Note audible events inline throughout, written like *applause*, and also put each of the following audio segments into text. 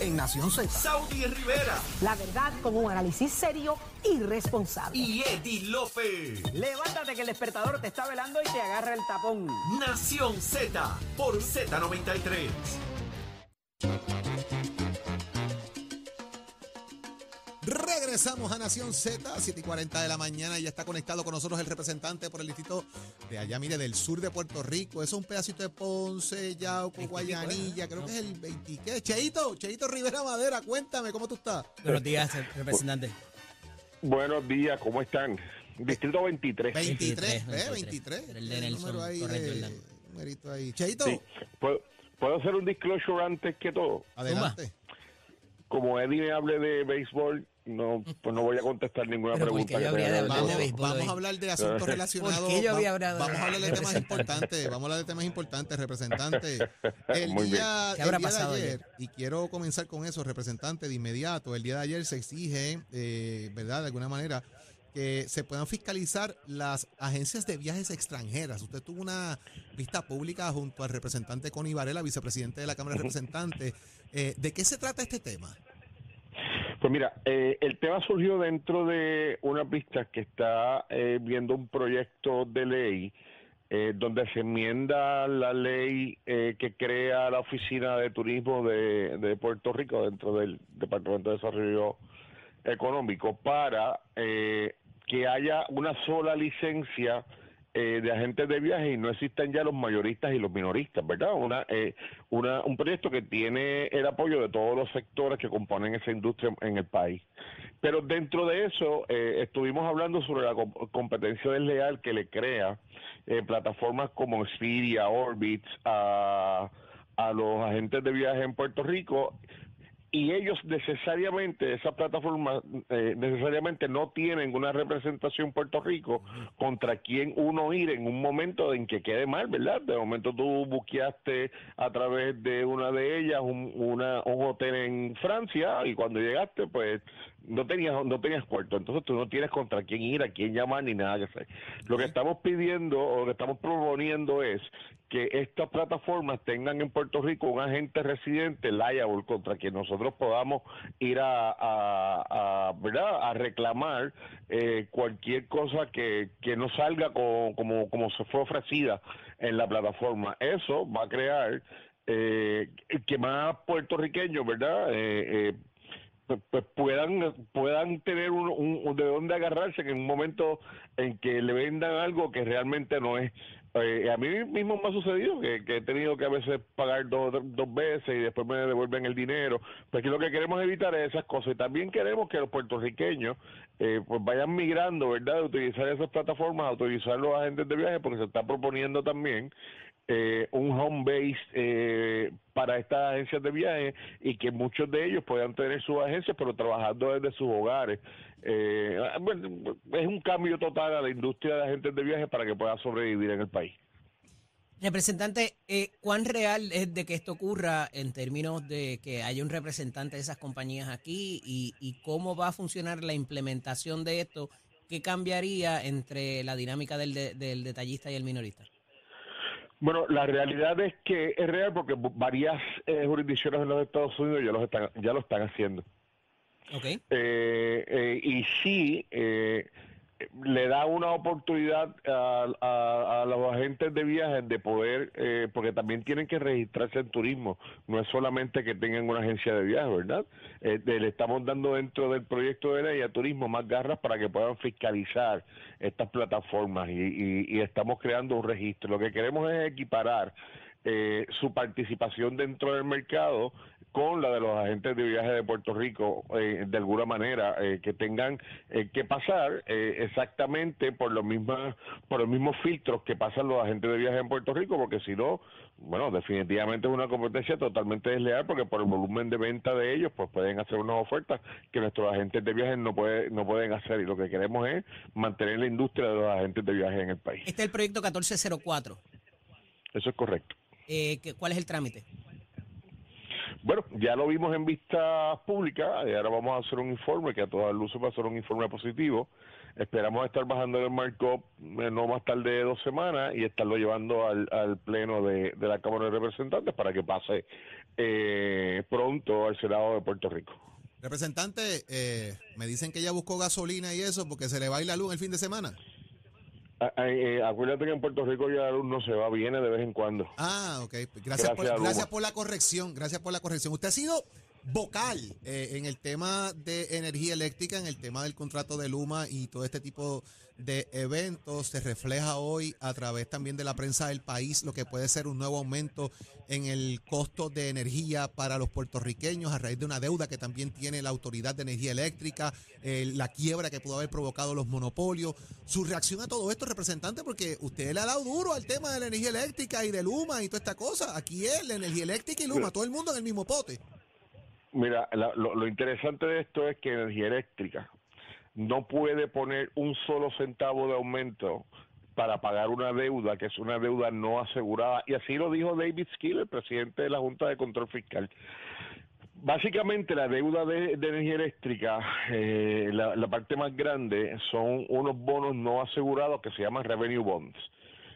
en Nación Z. Saudi Rivera La verdad con un análisis serio y responsable. y Eddie Lofe. Levántate que el despertador te está velando y te agarra el tapón. Nación Z por Z93. Regresamos a Nación Z, 7 y 40 de la mañana. Ya está conectado con nosotros el representante por el distrito de allá, mire, del sur de Puerto Rico. Eso es un pedacito de Ponce, Yauco, Guayanilla, creo que es el 20. ¿Qué? Cheito, Cheito Rivera Madera, cuéntame, ¿cómo tú estás? Buenos días, representante. Buenos días, ¿cómo están? Distrito 23. 23, 23, ¿eh? 23. Era el de Nelson, número ahí numerito ahí. Cheito, Sí. ¿Puedo, puedo hacer un disclosure antes que todo? adelante. Como Eddie me hable de béisbol, no, pues no voy a contestar ninguna Pero ¿por pregunta. que habría de de Vamos, a hablar de asuntos relacionados. *laughs* ¿Por qué yo había va- hablado de- Vamos a hablar de temas importantes. Vamos a hablar de temas importantes, representante. *laughs* El Muy bien. día, ¿Qué habrá el día pasado de ayer, ayer? y quiero comenzar con eso, representante, de inmediato. El día de ayer se exige, eh, ¿verdad? De alguna manera, que se puedan fiscalizar las agencias de viajes extranjeras. Usted tuvo una vista pública junto al representante Connie Varela, vicepresidente de la Cámara de Representantes. Eh, ¿De qué se trata este tema? Pues mira, eh, el tema surgió dentro de una pista que está eh, viendo un proyecto de ley eh, donde se enmienda la ley eh, que crea la Oficina de Turismo de, de Puerto Rico dentro del Departamento de Desarrollo Económico para eh, que haya una sola licencia eh, de agentes de viaje y no existan ya los mayoristas y los minoristas, ¿verdad? Una, eh, una, un proyecto que tiene el apoyo de todos los sectores que componen esa industria en el país. Pero dentro de eso eh, estuvimos hablando sobre la com- competencia desleal que le crea eh, plataformas como Expedia, Orbitz, a, a los agentes de viaje en Puerto Rico y ellos necesariamente, esas plataformas eh, necesariamente no tienen una representación en Puerto Rico contra quien uno ir en un momento en que quede mal, ¿verdad? De momento tú buqueaste a través de una de ellas un, una, un hotel en Francia y cuando llegaste pues no tenías no tenías cuarto, entonces tú no tienes contra quién ir, a quién llamar ni nada que hacer. Lo que estamos pidiendo o lo que estamos proponiendo es que estas plataformas tengan en Puerto Rico un agente residente liable contra quien nosotros podamos ir a, a, a, ¿verdad? a reclamar eh, cualquier cosa que, que no salga co- como, como se fue ofrecida en la plataforma. Eso va a crear eh, que más puertorriqueños, ¿verdad? Eh, eh, pues, pues puedan puedan tener un, un- de dónde agarrarse en un momento en que le vendan algo que realmente no es. Eh, a mí mismo me ha sucedido que, he tenido que a veces pagar dos, dos veces y después me devuelven el dinero. Pues lo que queremos evitar es esas cosas. Y también queremos que los puertorriqueños eh, pues vayan migrando verdad de utilizar esas plataformas a utilizar los agentes de viaje porque se está proponiendo también eh, un home base eh, para estas agencias de viaje y que muchos de ellos puedan tener sus agencias pero trabajando desde sus hogares. Eh, bueno, es un cambio total a la industria de agentes de viaje para que pueda sobrevivir en el país. Representante, eh, ¿cuán real es de que esto ocurra en términos de que haya un representante de esas compañías aquí y, y cómo va a funcionar la implementación de esto? ¿Qué cambiaría entre la dinámica del, de- del detallista y el minorista? Bueno, la realidad es que es real porque varias eh, jurisdicciones en los Estados Unidos ya, los están, ya lo están haciendo. ¿Ok? eh, eh, y sí eh, le da una oportunidad a, a- los agentes de viajes de poder, eh, porque también tienen que registrarse en turismo, no es solamente que tengan una agencia de viajes, ¿verdad? Eh, le estamos dando dentro del proyecto de ley a turismo más garras para que puedan fiscalizar estas plataformas y, y- y estamos creando un registro. Lo que queremos es equiparar eh, su participación dentro del mercado con la de los agentes de viaje de Puerto Rico, eh, de alguna manera, eh, que tengan eh, que pasar eh, exactamente por los mismos por los mismos filtros que pasan los agentes de viaje en Puerto Rico, porque si no, bueno, definitivamente es una competencia totalmente desleal, porque por el volumen de venta de ellos, pues pueden hacer unas ofertas que nuestros agentes de viaje no puede, no pueden hacer, y lo que queremos es mantener la industria de los agentes de viaje en el país. Este es el proyecto 1404. Eso es correcto. Eh, ¿qué- ¿Cuál es el trámite? Bueno, ya lo vimos en vista pública y ahora vamos a hacer un informe que a todas luces va a ser un informe positivo. Esperamos estar bajando el markup eh, no más tarde de dos semanas y estarlo llevando al, al pleno de, de la Cámara de Representantes para que pase eh, pronto al Senado de Puerto Rico. Representante, eh, me dicen que ya buscó gasolina y eso porque se le va a ir la luz el fin de semana. Eh, acuérdate que en Puerto Rico ya la luz no se va, viene de vez en cuando. Ah, ok. Gracias, Gracias, por, gracias por la corrección. Gracias por la corrección. Usted ha sido vocal eh, en el tema de energía eléctrica, en el tema del contrato de Luma y todo este tipo de eventos. Se refleja hoy a través también de la prensa del país lo que puede ser un nuevo aumento en el costo de energía para los puertorriqueños a raíz de una deuda que también tiene la Autoridad de Energía Eléctrica, eh, la quiebra que pudo haber provocado los monopolios. Su reacción a todo esto, representante, porque usted le ha dado duro al tema de la energía eléctrica y de Luma y toda esta cosa. Aquí es la energía eléctrica y Luma, todo el mundo en el mismo pote. Mira, la- lo, interesante de esto es que energía eléctrica no puede poner un solo centavo de aumento para pagar una deuda que es una deuda no asegurada. Y así lo dijo David Skill, el presidente de la Junta de Control Fiscal. Básicamente la deuda de, energía eléctrica, eh, la parte más grande son unos bonos no asegurados que se llaman revenue bonds.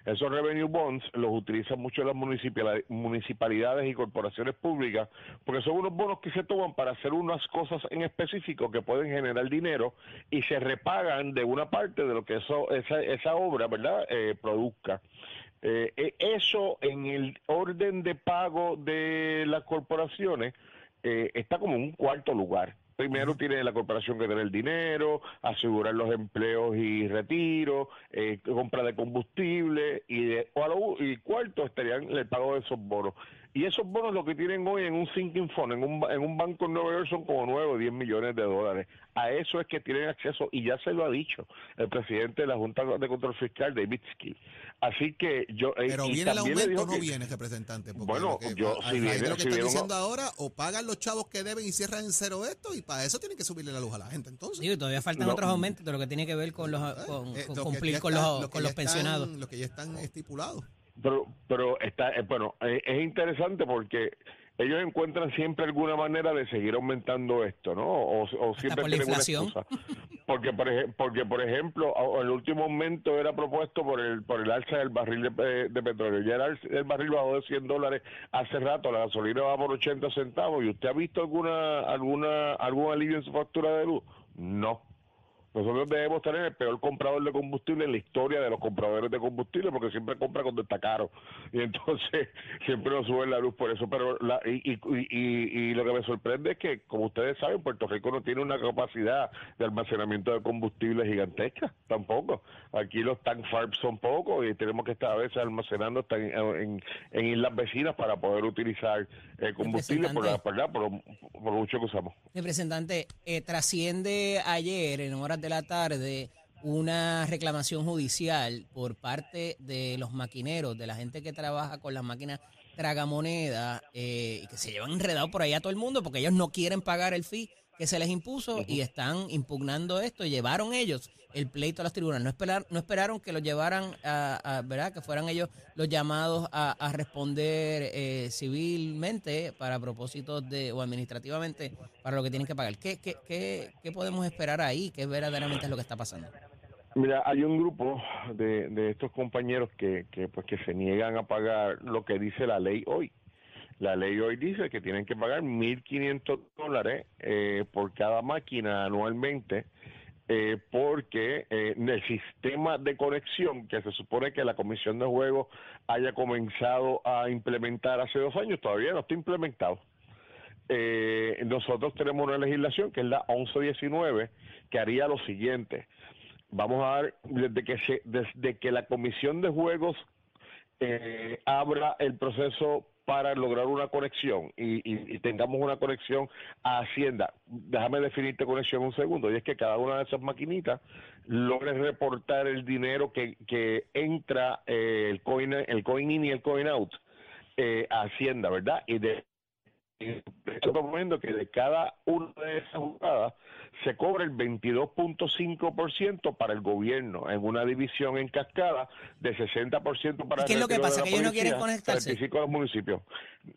Esos revenue bonds los utilizan mucho las municipalidades, y corporaciones públicas porque son unos bonos que se toman para hacer unas cosas en específico que pueden generar dinero y se repagan de una parte de lo que eso, esa, esa obra verdad eh, produzca. Eh, eh, eso en el orden de pago de las corporaciones eh, está como en un cuarto lugar. Primero tiene la corporación que tener el dinero, asegurar los empleos y retiro, eh, compra de combustible y, de, y cuarto estarían el pago de esos bonos. Y esos bonos lo que tienen hoy en un sinking fund, en un, ba- en un banco en Nueva York son como 9 o 10 millones de dólares. A eso es que tienen acceso y ya se lo ha dicho el presidente de la Junta de Control Fiscal, David Skill. Así que yo... eh, Pero y viene el aumento o no que- viene, representante. Porque Bueno, que- yo- a- si de viene- lo que si están viene un- diciendo ahora, o pagan los chavos que deben y cierran en cero esto, y para eso tienen que subirle la luz a la gente. Entonces, Digo, todavía faltan No. otros aumentos de lo que tiene que ver con los con, Eh, con lo que cumplir con están- los, con los pensionados. están- Lo que ya están estipulados. Pero, pero está, eh, bueno, eh, es interesante porque ellos encuentran siempre alguna manera de seguir aumentando esto, ¿no? O, o siempre por tienen una excusa. Porque por, porque, por ejemplo, el último aumento era propuesto por el por el alza del barril de, de petróleo. Ya el, el barril bajó de 100 dólares hace rato, la gasolina va por 80 centavos. ¿Y usted ha visto alguna alguna algún alivio en su factura de luz? No. Nosotros debemos tener el peor comprador de combustible en la historia de los compradores de combustible porque siempre compra cuando está caro y entonces *laughs* siempre nos sube la luz por eso. Pero la, y, y, y, y lo que me sorprende es que, como ustedes saben, Puerto Rico no tiene una capacidad de almacenamiento de combustible gigantesca tampoco. Aquí los tank farms son pocos y tenemos que estar a veces almacenando en, en, en islas vecinas para poder utilizar eh, combustible por, la, por, por, lo- por mucho que usamos. Representante, eh, trasciende ayer en horas de la tarde una reclamación judicial por parte de los maquineros, de la gente que trabaja con las máquinas tragamonedas eh, y que se llevan enredado por ahí a todo el mundo porque ellos no quieren pagar el fee que se les impuso y están impugnando esto. Llevaron ellos el pleito a los tribunales. No, esperar, no esperaron que lo llevaran a, a- ¿verdad? Que fueran ellos los llamados a, a responder eh, civilmente para propósitos de, o administrativamente para lo que tienen que pagar. ¿Qué, qué, qué, qué podemos esperar ahí? ¿Qué verdaderamente es lo que está pasando? Mira, hay un grupo de, de estos compañeros que, que, pues, que se niegan a pagar lo que dice la ley hoy. La ley hoy dice que tienen que pagar 1.500 dólares eh, por cada máquina anualmente eh, porque eh, el sistema de conexión que se supone que la Comisión de Juegos haya comenzado a implementar hace dos años todavía no está implementado. Eh, nosotros tenemos una legislación que es la 1119 que haría lo siguiente. Vamos a dar, desde que, se, desde que la Comisión de Juegos abra el proceso para lograr una conexión y, tengamos una conexión a Hacienda. Déjame definirte conexión un segundo, y es que cada una de esas maquinitas logre reportar el dinero que, que entra, eh, el, coin, el coin in y el coin out, eh, a Hacienda, ¿verdad? Y de estoy proponiendo que de cada una de esas jugadas se cobre el 22.5% para el gobierno en una división en cascada de 60% para ¿Y qué es lo que pasa? Que ellos no quieren conectarse. 35 a los municipios.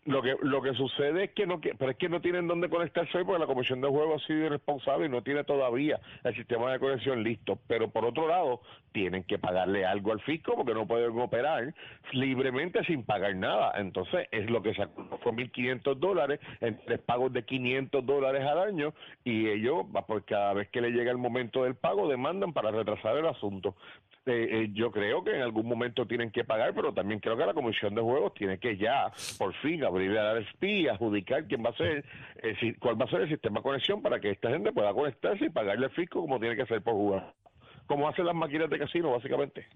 Lo que lo que sucede es que no pero es que no tienen dónde conectarse hoy porque la Comisión de Juegos ha sido irresponsable y no tiene todavía el sistema de conexión listo. Pero por otro lado, tienen que pagarle algo al fisco porque no pueden operar libremente sin pagar nada. Entonces, es lo que sacó fue 1.500 dólares en tres pagos de 500 dólares al año y ellos, va, pues cada vez que le llega el momento del pago, demandan para retrasar el asunto. Eh, eh, yo creo que en algún momento tienen que pagar, pero también creo que la Comisión de Juegos tiene que ya, por fin, abrirle al RSP y adjudicar quién va a ser, eh, cuál va a ser el sistema de conexión para que esta gente pueda conectarse y pagarle al fisco como tiene que ser por jugar. Como hacen las máquinas de casino, básicamente.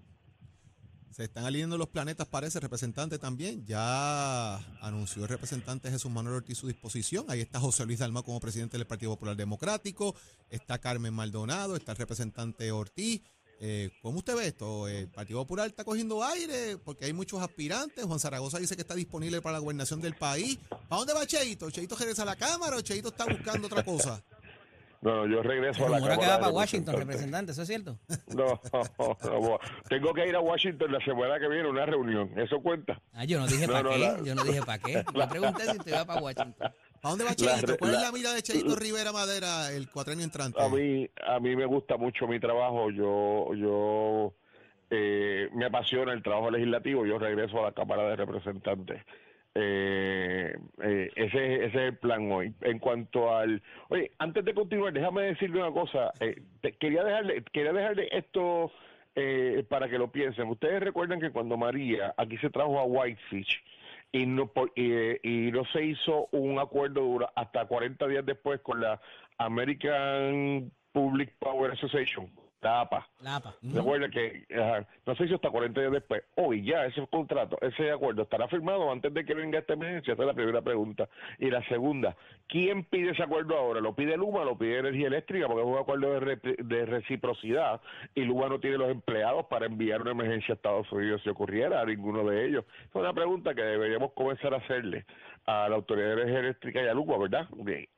Se están alineando los planetas, parece, representante también. Ya anunció el representante Jesús Manuel Ortiz su disposición. Ahí está José Luis Dalmau como presidente del Partido Popular Democrático. Está Carmen Maldonado, está el representante Ortiz. Eh, ¿Cómo usted ve esto? ¿El Partido Popular está cogiendo aire? Porque hay muchos aspirantes. Juan Zaragoza dice que está disponible para la gobernación del país. ¿Para dónde va Cheito? ¿Cheito regresa a la Cámara o Cheito está buscando otra cosa? No, no, yo regreso a la Rumora que Cámara va de para Washington, Representantes. representante, ¿eso es cierto? *laughs* No, no, no, tengo que ir a Washington la semana que viene a una reunión. ¿Eso cuenta? Ah, yo no dije No, para no, qué, la- yo no dije para qué. *laughs* Le pregunté si te iba para Washington. ¿Para dónde va Cheito? ¿Cuál es la- la mira de Cheito Rivera Madera el cuatrenio entrante? A mí, a mí me gusta mucho mi trabajo. Yo, yo eh, me apasiona el trabajo legislativo. Yo regreso a la Cámara de Representantes. Eh, eh, ese, ese es el plan hoy. En cuanto al, oye, antes de continuar, déjame decirle una cosa. Eh, quería dejarle, quería dejarle esto eh, para que lo piensen. Ustedes recuerdan que cuando María aquí se trajo a Whitefish y no por- y, y no se hizo un acuerdo dura hasta 40 días después con la American Public Power Association, la APA. La APA. Recuerda que ajá, no se hizo hasta 40 días después. Hoy ya ese contrato, ese acuerdo estará firmado antes de que venga esta emergencia. Esa es la primera pregunta. Y la segunda, ¿quién pide ese acuerdo ahora? ¿Lo pide Luma lo pide Energía Eléctrica? Porque es un acuerdo de, re- de reciprocidad y Luma no tiene los empleados para enviar una emergencia a Estados Unidos si ocurriera a ninguno de ellos. Es una pregunta que deberíamos comenzar a hacerle a la Autoridad de Energía Eléctrica y a Luma, ¿verdad?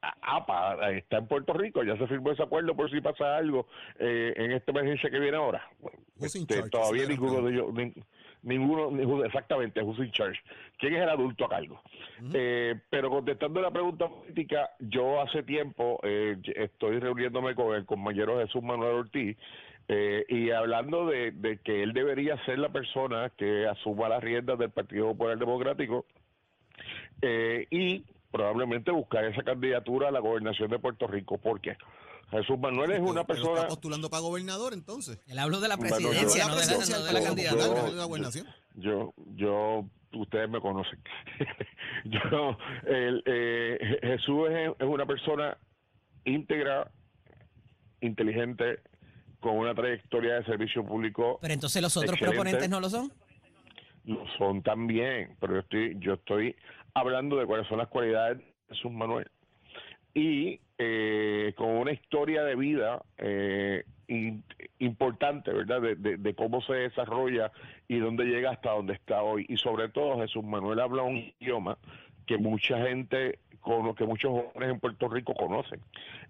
A- APA está en Puerto Rico, ya se firmó ese acuerdo por si pasa algo eh, en esta emergencia que viene ahora. Este, todavía ninguno de ellos, nin- ninguno, ni- exactamente, who's in charge. ¿Quién es el adulto a cargo? Eh, pero contestando la pregunta política, yo hace tiempo eh, estoy reuniéndome con el compañero Jesús Manuel Ortiz eh, y hablando de, de que él debería ser la persona que asuma las riendas del Partido Popular Democrático eh, y probablemente buscar esa candidatura a la gobernación de Puerto Rico. ¿Por qué? Jesús Manuel es una persona... está postulando para gobernador entonces. Él habló de la Bueno, presidencia, yo- no de la, presidencia, no de la el candidatura. de la gobernación. yo, yo, ustedes me conocen. *laughs* yo, el, eh, Jesús es, es una persona íntegra, inteligente, con una trayectoria de servicio público. Pero entonces los otros Excelente. proponentes no lo son. Lo son también, pero yo estoy, yo estoy hablando de cuáles son las cualidades de Jesús Manuel. Y eh, con una historia de vida eh, importante, ¿verdad? De, de- de cómo se desarrolla y dónde llega hasta donde está hoy. Y sobre todo Jesús Manuel habla un idioma que mucha gente, cono- que muchos jóvenes en Puerto Rico conocen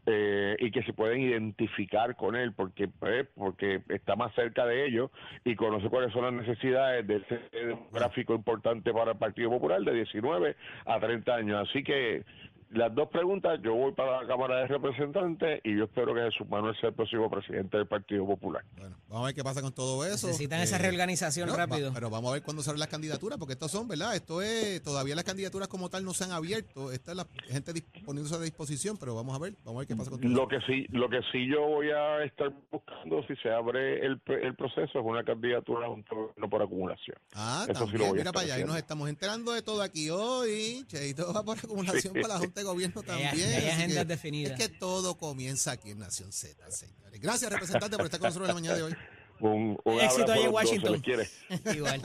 eh, y que se pueden identificar con él porque pues, porque está más cerca de ellos y conoce cuáles son las necesidades de ese demográfico importante para el Partido Popular de 19 a 30 años. Así que las dos preguntas, yo voy para la Cámara de Representantes y yo espero que Jesús Manuel sea el próximo presidente del Partido Popular. Bueno, vamos a ver qué pasa con todo eso. Necesitan esa Eh, reorganización no, va- rápido. pero vamos a ver cuándo se abren las candidaturas, porque estos son, ¿verdad? Esto es, todavía las candidaturas como tal no se han abierto. Esta es la gente dis- poniéndose a disposición, pero vamos a ver, vamos a ver qué pasa con todo Lo eso. que sí, lo que sí yo voy a estar buscando si se abre el, pre- el proceso es una candidatura a un gobierno por acumulación. Ah, Eso sí lo voy a mira para allá, y nos estamos enterando de todo aquí hoy. Cheito *laughs* va por acumulación para la Junta de Gobierno hay- también. ya hay así agendas que definidas. Es que todo comienza aquí en Nación Z, señores. Gracias, representante, por estar con nosotros en la mañana de hoy. *laughs* Un, un Éxito ahí en dos, Washington. les quiere. *laughs* Igual.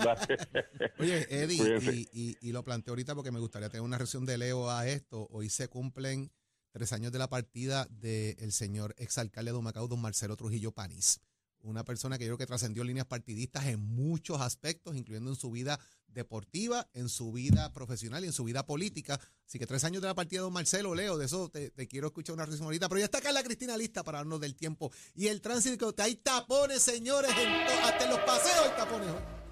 Oye, Eddie, y, y- y lo planteo ahorita porque me gustaría tener una reacción de Leo a esto. Hoy se cumplen tres años de la partida del señor exalcalde de Humacao, don Marcelo Trujillo Panís. Una persona que yo creo que trascendió líneas partidistas en muchos aspectos, incluyendo en su vida deportiva, en su vida profesional y en su vida política. Así que tres años de la partida de don Marcelo, Leo, de eso te, quiero escuchar una reacción ahorita. Pero ya está acá la Cristina lista para darnos del tiempo. Y el tránsito, hay tapones, señores, hasta en los paseos hay tapones.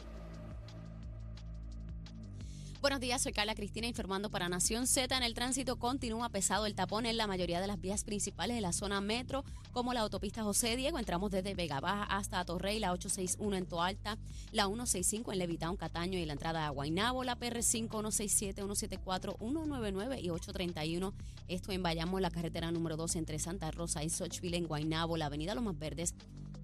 Buenos días, soy Carla Cristina informando para Nación Z. En el tránsito continúa pesado el tapón en la mayoría de las vías principales de la zona metro, como la autopista José Diego. Entramos desde Vega Baja hasta Torrey, la 861 en Toalta, la 165 en Levitown, Cataño y la entrada a Guaynabo, la PR5, 167, 174, 199 y 831. Esto en Bayamo, la carretera número 2 entre Santa Rosa y Sochville en Guaynabo, la avenida Los Más Verdes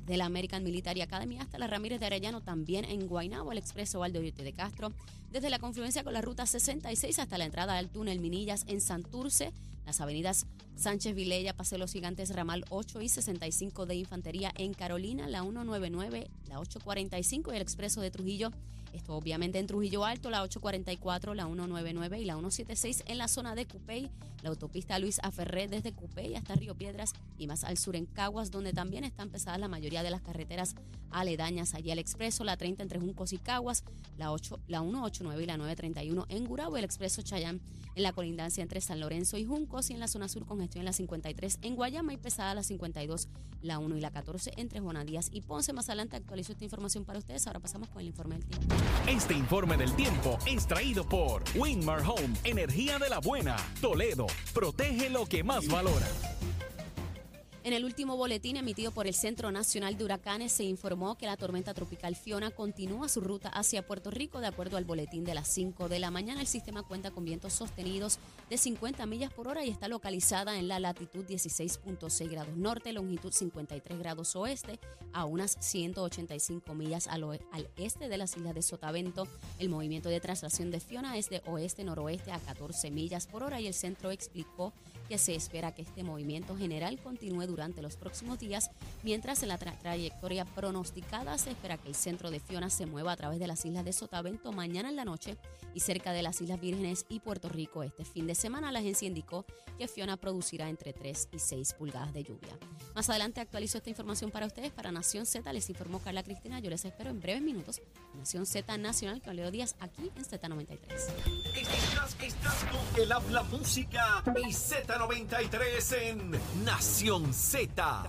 de la American Military Academy hasta la Ramírez de Arellano, también en Guaynabo, el expreso Valde de Castro, desde la confluencia con la ruta 66 hasta la entrada al túnel Minillas en Santurce, las avenidas Sánchez Vilella, Paseo Los Gigantes, Ramal 8 y 65 de Infantería en Carolina, la 199, la 845 y el expreso de Trujillo esto obviamente en Trujillo Alto, la 844, la 199 y la 176 en la zona de Cupey, la autopista Luis Aferré desde Cupey hasta Río Piedras y más al sur en Caguas, donde también están pesadas la mayoría de las carreteras aledañas. Allí al expreso, la 30 entre Juncos y Caguas, la, 8, la 189 y la 931 en Gurabo, el expreso Chayán en la colindancia entre San Lorenzo y Juncos y en la zona sur con gestión en la 53 en Guayama y pesada la 52, la 1 y la 14 entre Juana Díaz y Ponce. Más adelante actualizo esta información para ustedes. Ahora pasamos con el informe del tiempo. Este informe del tiempo es traído por Winmar Home, energía de la buena. Toledo, protege lo que más valora. En el último boletín emitido por el Centro Nacional de Huracanes se informó que la tormenta tropical Fiona continúa su ruta hacia Puerto Rico de acuerdo al boletín de las 5 de la mañana. El sistema cuenta con vientos sostenidos de 50 millas por hora y está localizada en la latitud 16.6 grados norte, longitud 53 grados oeste, a unas 185 millas al, al este de las islas de Sotavento. El movimiento de traslación de Fiona es de oeste-noroeste a 14 millas por hora y el centro explicó que se espera que este movimiento general continúe durante los próximos días, mientras en la trayectoria pronosticada se espera que el centro de Fiona se mueva a través de las islas de Sotavento mañana en la noche y cerca de las Islas Vírgenes y Puerto Rico este fin de semana. La agencia indicó que Fiona producirá entre 3 y 6 pulgadas de lluvia. Más adelante actualizo esta información para ustedes. Para Nación Z les informó Carla Cristina. Yo les espero en breves minutos. Nación Z Nacional con Leo Díaz aquí en Z93. Estás, estás con el habla música y Z93 en Nación Z.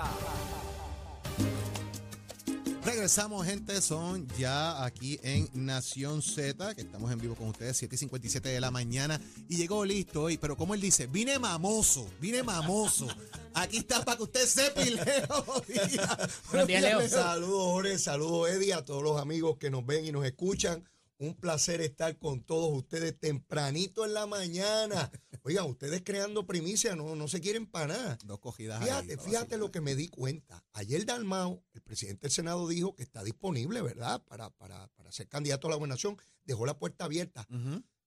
Regresamos, gente. Son ya aquí en Nación Z, que estamos en vivo con ustedes, 7 y 57 de la mañana. Y llegó listo hoy, pero como él dice, vine mamoso, vine mamoso. Aquí está para que usted sepa y Leo. Buenos días, Leo. Saludos, Jorge. Saludos, Eddie, a todos los amigos que nos ven y nos escuchan. Un placer estar con todos ustedes tempranito en la mañana. Oigan, ustedes creando primicia, no, no se quieren para nada. Dos cogidas Fíjate, ahí, fíjate lo que me di cuenta. Ayer Dalmao, el presidente del Senado, dijo que está disponible, ¿verdad? Para, para, para ser candidato a la gobernación. Dejó la puerta abierta.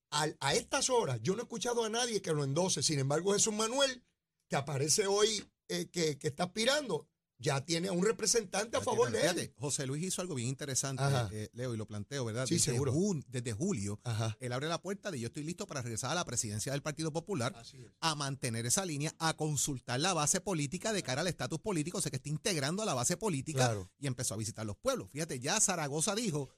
A estas horas, yo no he escuchado a nadie que lo endose. Sin embargo, Jesús Manuel, que aparece hoy, eh, que, que está aspirando, ya tiene a un representante a Ya favor tiene- de él. fíjate, José Luis hizo algo bien interesante, eh, Leo, y lo planteo, ¿verdad? Sí, desde, seguro. jun- desde julio, Ajá. él abre la puerta de yo estoy listo para regresar a la presidencia del Partido Popular, a mantener esa línea, a consultar la base política de cara al estatus político, o sea que está integrando a la base política Claro. y empezó a visitar los pueblos. Fíjate, ya Zaragoza dijo,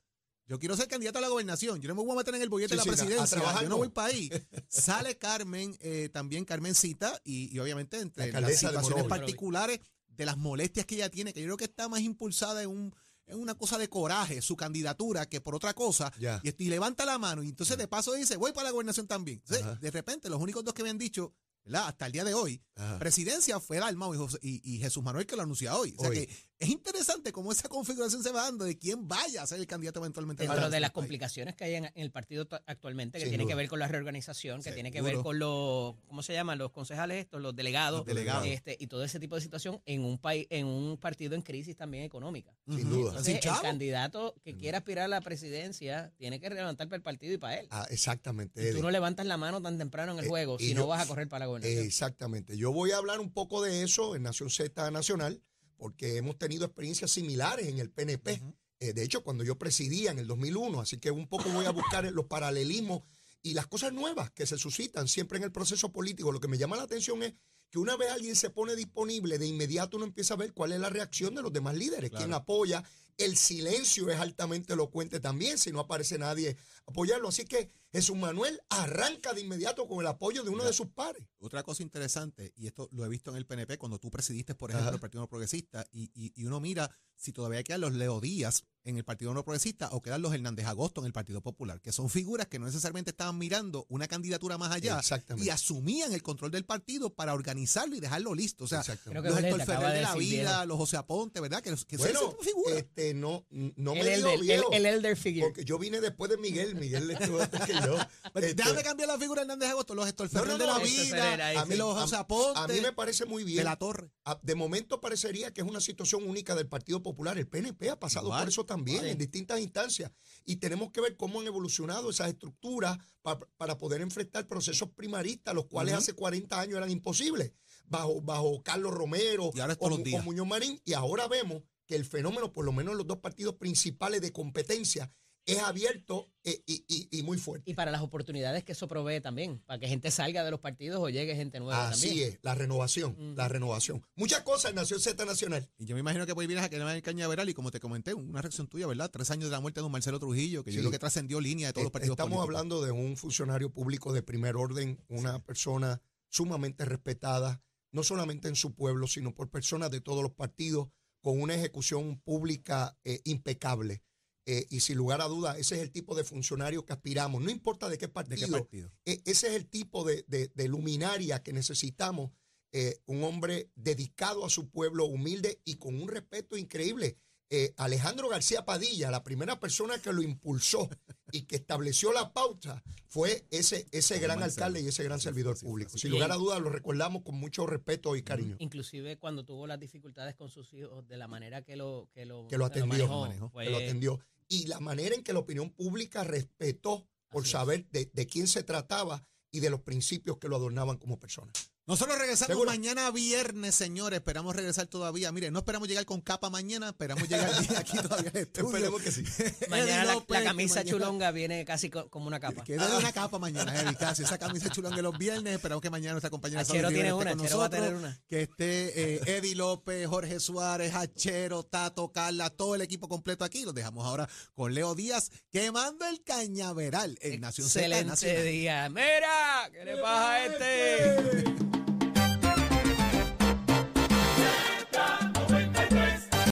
yo quiero ser candidato a la gobernación, yo no me voy a meter en el bollete Sí, de la presidencia, trabajar yo no voy para ahí. *laughs* Sale Carmen, eh, también Carmencita, y, y obviamente entre La las situaciones particulares de las molestias que ella tiene, que yo creo que está más impulsada en un en una cosa de coraje, su candidatura, que por otra cosa, y, y levanta la mano, y entonces de paso dice, voy para la gobernación también. Entonces, de repente, los únicos dos que me han dicho, ¿verdad? Hasta el día de hoy, Ajá. presidencia fue Dalmau y, José- y- y Jesús Manuel que lo anuncia hoy. O sea Hoy. que es interesante cómo esa configuración se va dando de quién vaya a ser el candidato eventualmente. a la Dentro de las del país. complicaciones que hay en, en el partido actualmente, que Sin tiene que ver con la reorganización, que tiene que ver con los, ¿cómo se llaman? Los concejales estos, los delegados, Los delegados. este, y todo ese tipo de situación en un país, en un partido en crisis también económica. Sin duda. Entonces, el chavo. candidato que quiera aspirar a la presidencia tiene que levantar para el partido y para él. Ah, exactamente. Y tú no levantas la mano tan temprano en el Eh, juego si yo- no vas a correr para la gobernación. Exactamente. Yo voy a hablar un poco de eso en Nación Z Nacional, porque hemos tenido experiencias similares en el PNP. Eh, de hecho, cuando yo presidía en el 2001, así que un poco voy a buscar los paralelismos y las cosas nuevas que se suscitan siempre en el proceso político. Lo que me llama la atención es que una vez alguien se pone disponible, de inmediato uno empieza a ver cuál es la reacción de los demás líderes, quién apoya, El silencio es altamente elocuente también si no aparece nadie apoyarlo. Así que Jesús Manuel arranca de inmediato con el apoyo de uno de sus pares. Otra cosa interesante, y esto lo he visto en el PNP cuando tú presidiste, por ejemplo, Ajá. el Partido No Progresista, y, y- y uno mira si todavía quedan los Leo Díaz en el Partido No Progresista o quedan los Hernández Agosto en el Partido Popular, que son figuras que no necesariamente estaban mirando una candidatura más allá y asumían el control del partido para organizarlo y dejarlo listo. O sea, los Héctor Ferrer de la vida, los José Aponte, ¿verdad? Que, Bueno, figuras. este, no, no El me elder, el, viejo, el elder figure. porque yo vine después de Miguel. Miguel estuvo antes que yo. Pero Este, Déjame cambiar la figura de Hernández Agosto, los Héctor No, no, de la no, vida, a mí los José Aponte, a mí me parece muy bien. de la Torre. De momento parecería que es una situación única del Partido Popular. El PNP ha pasado por eso también en distintas instancias. Y tenemos que ver cómo han evolucionado esas estructuras pa- para poder enfrentar procesos primaristas, los cuales hace 40 años eran imposibles, bajo, bajo Carlos Romero Y ahora o, o Muñoz Marín. Y ahora vemos que el fenómeno, por lo menos en los dos partidos principales de competencia, es abierto eh, y, y- y muy fuerte. Y para las oportunidades que eso provee también, para que gente salga de los partidos o llegue gente nueva Así también. es, la renovación, la renovación. Muchas cosas en Nación Z Nacional. Y yo me imagino que por ahí vienes a que no en Cañaveral y como te comenté, una reacción tuya, ¿verdad? Tres años de la muerte de don Marcelo Trujillo, que Sí. yo creo que trascendió línea de todos los Eh, partidos Estamos políticos. hablando de un funcionario público de primer orden, una persona sumamente respetada, no solamente en su pueblo, sino por personas de todos los partidos, con una ejecución pública eh, impecable. Eh, y sin lugar a dudas, ese es el tipo de funcionario que aspiramos, no importa de qué ¿De partido, qué partido? eh, ese es el tipo de, de- de luminaria que necesitamos, eh, un hombre dedicado a su pueblo, humilde y con un respeto increíble. Eh, Alejandro García Padilla, la primera persona que lo impulsó y que estableció la pauta, fue ese, ese gran Marcelo. alcalde y ese gran servidor público. Sin lugar a dudas, lo recordamos con mucho respeto y cariño. Inclusive cuando tuvo las dificultades con sus hijos, de la manera que lo, que lo, Que lo atendió, manejó, manejó, fue- que lo atendió. Y la manera en que la opinión pública respetó por Así saber de, de quién se trataba y de los principios que lo adornaban como persona. Nosotros regresamos ¿Seguro? mañana viernes, señores. Esperamos regresar todavía. Miren, no esperamos llegar con capa mañana, esperamos llegar aquí todavía al estudio. Esperemos que sí. *laughs* Mañana la, López, la que camisa mañana- chulonga viene casi co- como una capa. Que de una capa mañana, Eddie, casi. Esa camisa chulón de los viernes. Esperamos que mañana nuestra compañera Achero tiene una, esté con Achero va a nosotros, tener una. Que esté eh, Eddie López, Jorge Suárez, Achero, Tato, Carla, todo el equipo completo aquí. Los dejamos ahora con Leo Díaz quemando el cañaveral en Nación Excelente Nacional. día. Mira, ¿qué le pasa a este?